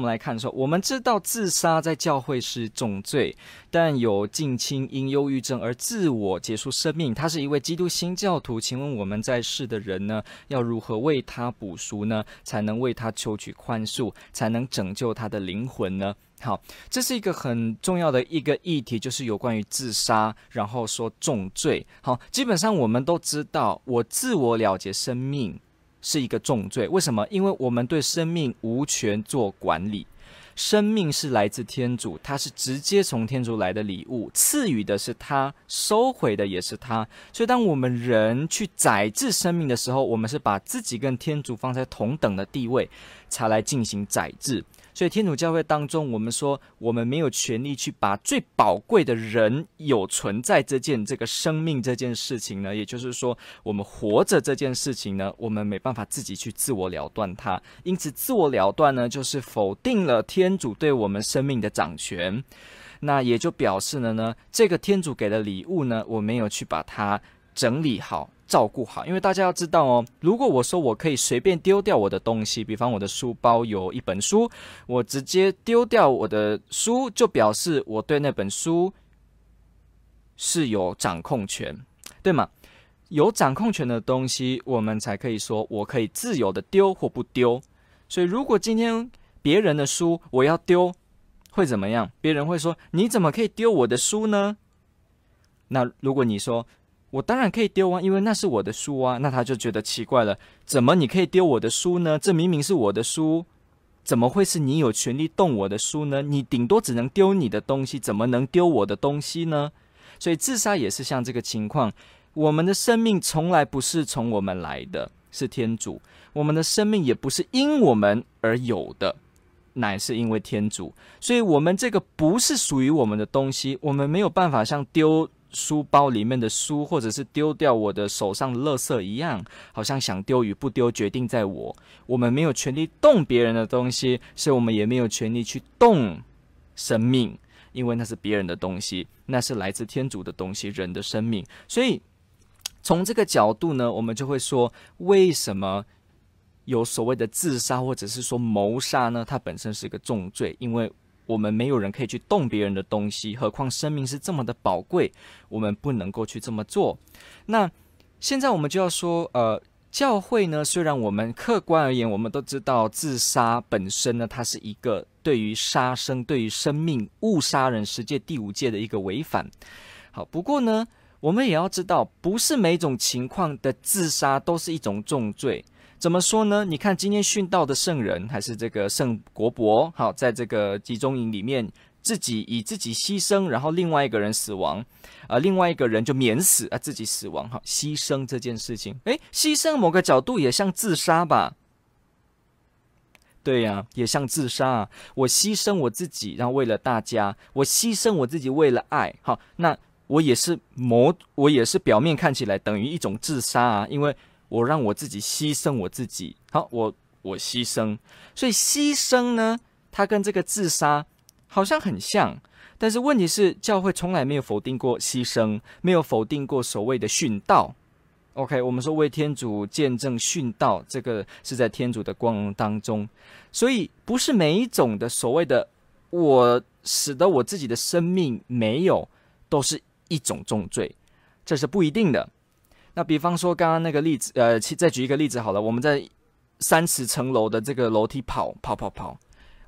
我们来看说，我们知道自杀在教会是重罪，但有近亲因忧郁症而自我结束生命，他是一位基督新教徒。请问我们在世的人呢，要如何为他补赎呢？才能为他求取宽恕，才能拯救他的灵魂呢？好，这是一个很重要的一个议题，就是有关于自杀，然后说重罪。好，基本上我们都知道，我自我了结生命。是一个重罪，为什么？因为我们对生命无权做管理，生命是来自天主，它是直接从天主来的礼物，赐予的是他，收回的也是他。所以，当我们人去宰制生命的时候，我们是把自己跟天主放在同等的地位，才来进行宰制。所以天主教会当中，我们说我们没有权利去把最宝贵的人有存在这件这个生命这件事情呢，也就是说我们活着这件事情呢，我们没办法自己去自我了断它。因此，自我了断呢，就是否定了天主对我们生命的掌权。那也就表示了呢，这个天主给的礼物呢，我没有去把它整理好。照顾好，因为大家要知道哦，如果我说我可以随便丢掉我的东西，比方我的书包有一本书，我直接丢掉我的书，就表示我对那本书是有掌控权，对吗？有掌控权的东西，我们才可以说我可以自由的丢或不丢。所以，如果今天别人的书我要丢，会怎么样？别人会说：“你怎么可以丢我的书呢？”那如果你说，我当然可以丢啊，因为那是我的书啊。那他就觉得奇怪了，怎么你可以丢我的书呢？这明明是我的书，怎么会是你有权利动我的书呢？你顶多只能丢你的东西，怎么能丢我的东西呢？所以自杀也是像这个情况。我们的生命从来不是从我们来的，是天主；我们的生命也不是因我们而有的，乃是因为天主。所以，我们这个不是属于我们的东西，我们没有办法像丢。书包里面的书，或者是丢掉我的手上的垃圾一样，好像想丢与不丢决定在我。我们没有权利动别人的东西，所以我们也没有权利去动生命，因为那是别人的东西，那是来自天主的东西，人的生命。所以从这个角度呢，我们就会说，为什么有所谓的自杀或者是说谋杀呢？它本身是一个重罪，因为。我们没有人可以去动别人的东西，何况生命是这么的宝贵，我们不能够去这么做。那现在我们就要说，呃，教会呢，虽然我们客观而言，我们都知道自杀本身呢，它是一个对于杀生、对于生命误杀人十诫第五诫的一个违反。好，不过呢，我们也要知道，不是每种情况的自杀都是一种重罪。怎么说呢？你看今天殉道的圣人，还是这个圣国伯，好，在这个集中营里面，自己以自己牺牲，然后另外一个人死亡，啊、另外一个人就免死啊，自己死亡，哈，牺牲这件事情，诶，牺牲某个角度也像自杀吧？对呀、也像自杀啊。我牺牲我自己，然后为了大家，我牺牲我自己为了爱，好，那我也是某，我也是表面看起来等于一种自杀啊，因为。我让我自己牺牲我自己，好，我我牺牲，所以牺牲呢，它跟这个自杀好像很像，但是问题是，教会从来没有否定过牺牲，没有否定过所谓的殉道。OK，我们说为天主见证殉道，这个是在天主的光荣当中，所以不是每一种的所谓的我使得我自己的生命没有，都是一种重罪，这是不一定的。那比方说刚刚那个例子，呃，再举一个例子好了，我们在三十层楼的这个楼梯跑跑跑跑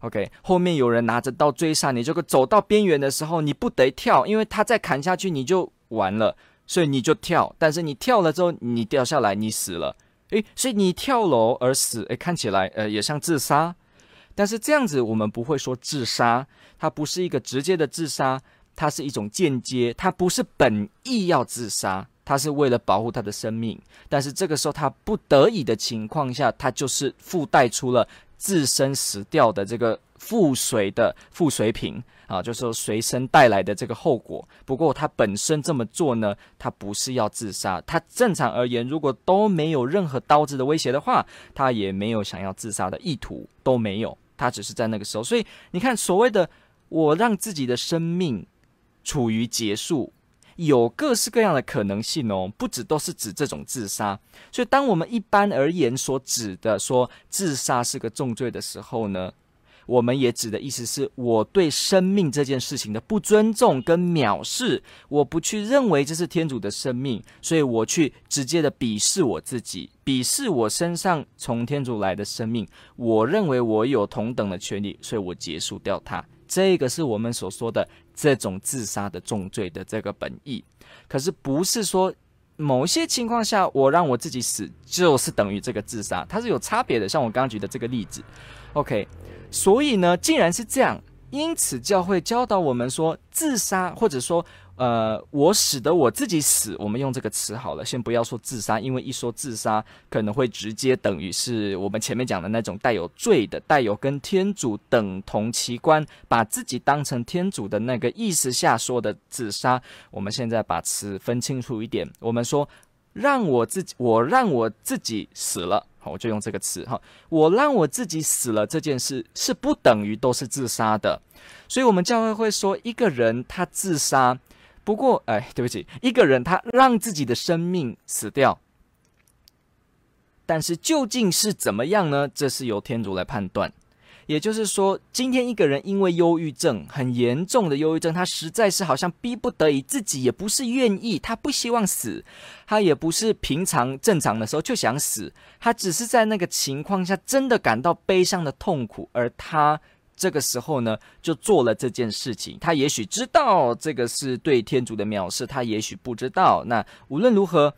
，OK，后面有人拿着刀追杀你，这个走到边缘的时候，你不得跳，因为他再砍下去你就完了，所以你就跳，但是你跳了之后你掉下来你死了，诶，所以你跳楼而死，诶，看起来呃也像自杀，但是这样子我们不会说自杀，它不是一个直接的自杀，它是一种间接，它不是本意要自杀。他是为了保护他的生命，但是这个时候他不得已的情况下，他就是附带出了自身死掉的这个附随的附随品啊，就是说随身带来的这个后果。不过他本身这么做呢，他不是要自杀。他正常而言，如果都没有任何刀子的威胁的话，他也没有想要自杀的意图，都没有。他只是在那个时候。所以你看，所谓的我让自己的生命处于结束。有各式各样的可能性哦，不只都是指这种自杀。所以，当我们一般而言所指的说自杀是个重罪的时候呢，我们也指的意思是我对生命这件事情的不尊重跟藐视，我不去认为这是天主的生命，所以我去直接的鄙视我自己，鄙视我身上从天主来的生命。我认为我有同等的权利，所以我结束掉它。这个是我们所说的这种自杀的重罪的这个本意，可是不是说某些情况下我让我自己死就是等于这个自杀，它是有差别的。像我刚刚举的这个例子，OK，所以呢，既然是这样，因此教会教导我们说，自杀或者说。呃，我使得我自己死，我们用这个词好了，先不要说自杀，因为一说自杀，可能会直接等于是我们前面讲的那种带有罪的、带有跟天主等同齐观，把自己当成天主的那个意思下说的自杀。我们现在把词分清楚一点，我们说让我自己，我让我自己死了，好，我就用这个词哈，我让我自己死了这件事是不等于都是自杀的，所以我们教会会说一个人他自杀。不过，哎，对不起，一个人他让自己的生命死掉，但是究竟是怎么样呢？这是由天主来判断。也就是说，今天一个人因为忧郁症很严重的忧郁症，他实在是好像逼不得已，自己也不是愿意，他不希望死，他也不是平常正常的时候就想死，他只是在那个情况下真的感到悲伤的痛苦，而他。这个时候呢，就做了这件事情。他也许知道这个是对天主的藐视，他也许不知道。那无论如何，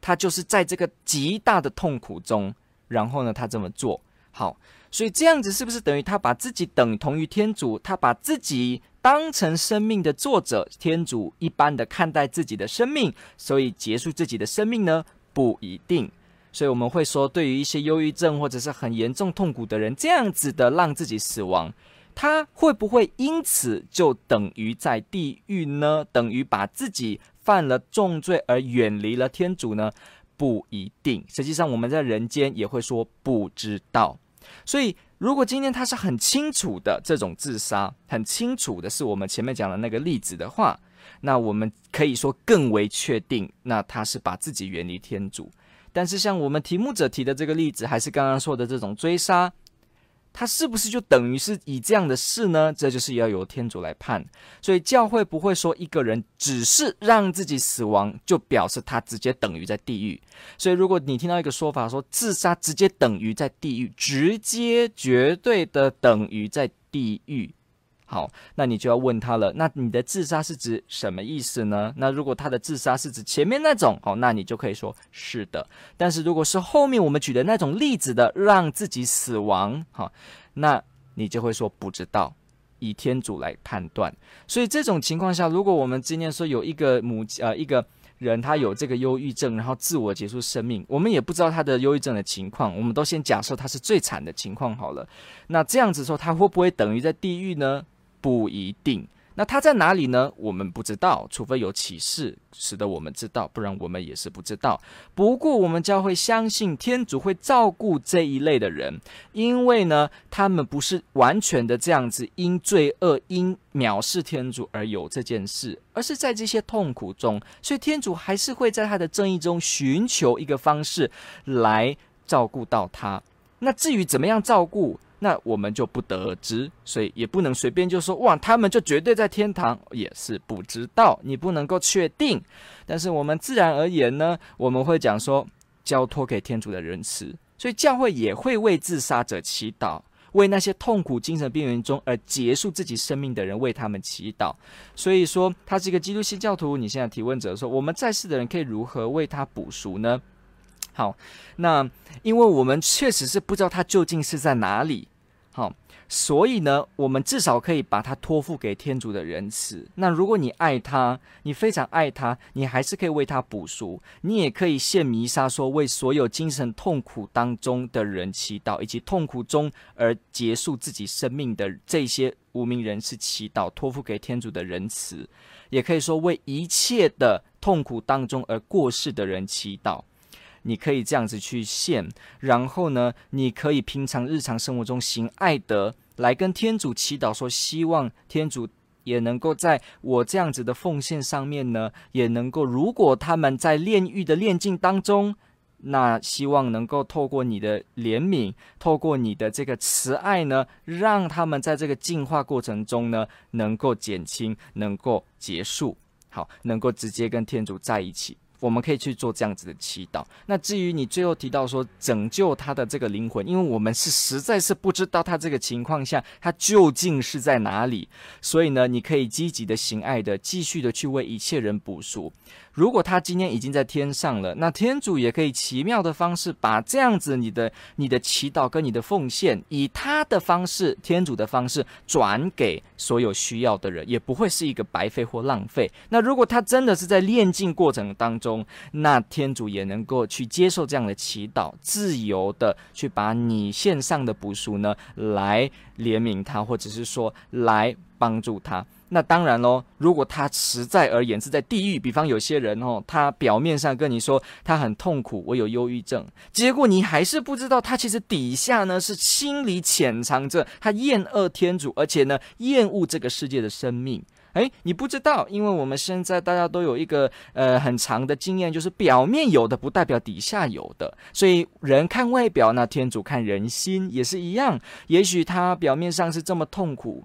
他就是在这个极大的痛苦中，然后呢，他这么做。好，所以这样子是不是等于他把自己等同于天主？他把自己当成生命的作者，天主一般的看待自己的生命，所以结束自己的生命呢？不一定。所以我们会说，对于一些忧郁症或者是很严重痛苦的人，这样子的让自己死亡，他会不会因此就等于在地狱呢？等于把自己犯了重罪而远离了天主呢？不一定。实际上，我们在人间也会说不知道。所以，如果今天他是很清楚的这种自杀，很清楚的是我们前面讲的那个例子的话，那我们可以说更为确定，那他是把自己远离天主。但是，像我们题目者提的这个例子，还是刚刚说的这种追杀，他是不是就等于是以这样的事呢？这就是要由天主来判。所以教会不会说一个人只是让自己死亡，就表示他直接等于在地狱。所以，如果你听到一个说法说自杀直接等于在地狱，直接绝对的等于在地狱。好，那你就要问他了。那你的自杀是指什么意思呢？那如果他的自杀是指前面那种，好，那你就可以说是的。但是如果是后面我们举的那种例子的，让自己死亡，好，那你就会说不知道，以天主来判断。所以这种情况下，如果我们今天说有一个母呃一个人他有这个忧郁症，然后自我结束生命，我们也不知道他的忧郁症的情况，我们都先假设他是最惨的情况好了。那这样子说，他会不会等于在地狱呢？不一定，那他在哪里呢？我们不知道，除非有启示使得我们知道，不然我们也是不知道。不过我们将会相信天主会照顾这一类的人，因为呢，他们不是完全的这样子因罪恶、因藐视天主而有这件事，而是在这些痛苦中，所以天主还是会在他的正义中寻求一个方式来照顾到他。那至于怎么样照顾？那我们就不得而知，所以也不能随便就说哇，他们就绝对在天堂，也是不知道，你不能够确定。但是我们自然而言呢，我们会讲说交托给天主的仁慈，所以教会也会为自杀者祈祷，为那些痛苦精神边缘中而结束自己生命的人为他们祈祷。所以说他是一个基督新教徒，你现在提问者说我们在世的人可以如何为他补赎呢？好，那因为我们确实是不知道他究竟是在哪里。好。所以呢，我们至少可以把它托付给天主的仁慈。那如果你爱他，你非常爱他，你还是可以为他补赎。你也可以献弥撒，说为所有精神痛苦当中的人祈祷，以及痛苦中而结束自己生命的这些无名人士祈祷，托付给天主的仁慈。也可以说为一切的痛苦当中而过世的人祈祷。你可以这样子去献，然后呢，你可以平常日常生活中行爱德，来跟天主祈祷，说希望天主也能够在我这样子的奉献上面呢，也能够，如果他们在炼狱的炼境当中，那希望能够透过你的怜悯，透过你的这个慈爱呢，让他们在这个净化过程中呢，能够减轻，能够结束，好，能够直接跟天主在一起。我们可以去做这样子的祈祷。那至于你最后提到说拯救他的这个灵魂，因为我们是实在是不知道他这个情况下他究竟是在哪里，所以呢，你可以积极的行爱的，继续的去为一切人补赎。如果他今天已经在天上了，那天主也可以奇妙的方式把这样子你的你的祈祷跟你的奉献，以他的方式，天主的方式转给所有需要的人，也不会是一个白费或浪费。那如果他真的是在炼净过程当中，中那天主也能够去接受这样的祈祷，自由的去把你献上的补赎呢，来怜悯他，或者是说来帮助他。那当然喽，如果他实在而言是在地狱，比方有些人哦，他表面上跟你说他很痛苦，我有忧郁症，结果你还是不知道他其实底下呢是心里潜藏着他厌恶天主，而且呢厌恶这个世界的生命。诶，你不知道，因为我们现在大家都有一个呃很长的经验，就是表面有的不代表底下有的，所以人看外表，那天主看人心也是一样。也许他表面上是这么痛苦。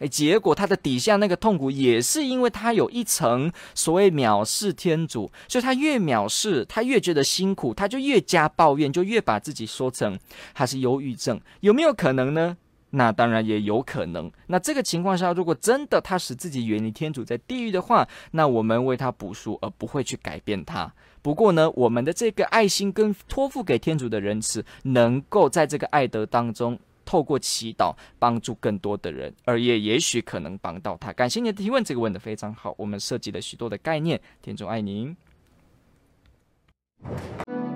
诶，结果他的底下那个痛苦，也是因为他有一层所谓藐视天主，所以他越藐视，他越觉得辛苦，他就越加抱怨，就越把自己说成他是忧郁症，有没有可能呢？那当然也有可能。那这个情况下，如果真的他使自己远离天主，在地狱的话，那我们为他补赎，而不会去改变他。不过呢，我们的这个爱心跟托付给天主的仁慈，能够在这个爱德当中。透过祈祷帮助更多的人，而也也许可能帮到他。感谢你的提问，这个问得非常好。我们设计了许多的概念，天主爱您。